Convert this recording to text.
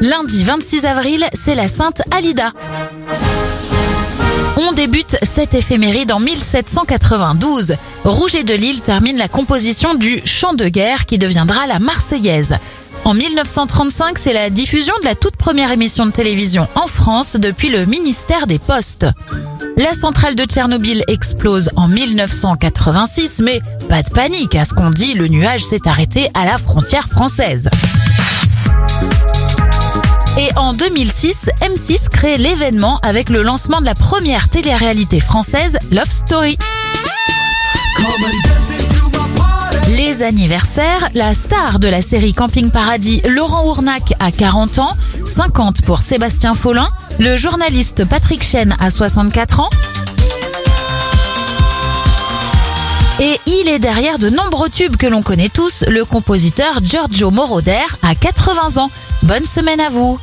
Lundi 26 avril, c'est la Sainte Alida. On débute cette éphéméride en 1792. Rouget de Lille termine la composition du Chant de guerre qui deviendra la Marseillaise. En 1935, c'est la diffusion de la toute première émission de télévision en France depuis le ministère des Postes. La centrale de Tchernobyl explose en 1986, mais pas de panique, à ce qu'on dit, le nuage s'est arrêté à la frontière française. En 2006, M6 crée l'événement avec le lancement de la première télé-réalité française, Love Story. Les anniversaires, la star de la série Camping Paradis, Laurent Ournac, a 40 ans, 50 pour Sébastien Follin, le journaliste Patrick Chen a 64 ans, Et il est derrière de nombreux tubes que l'on connaît tous, le compositeur Giorgio Moroder a 80 ans. Bonne semaine à vous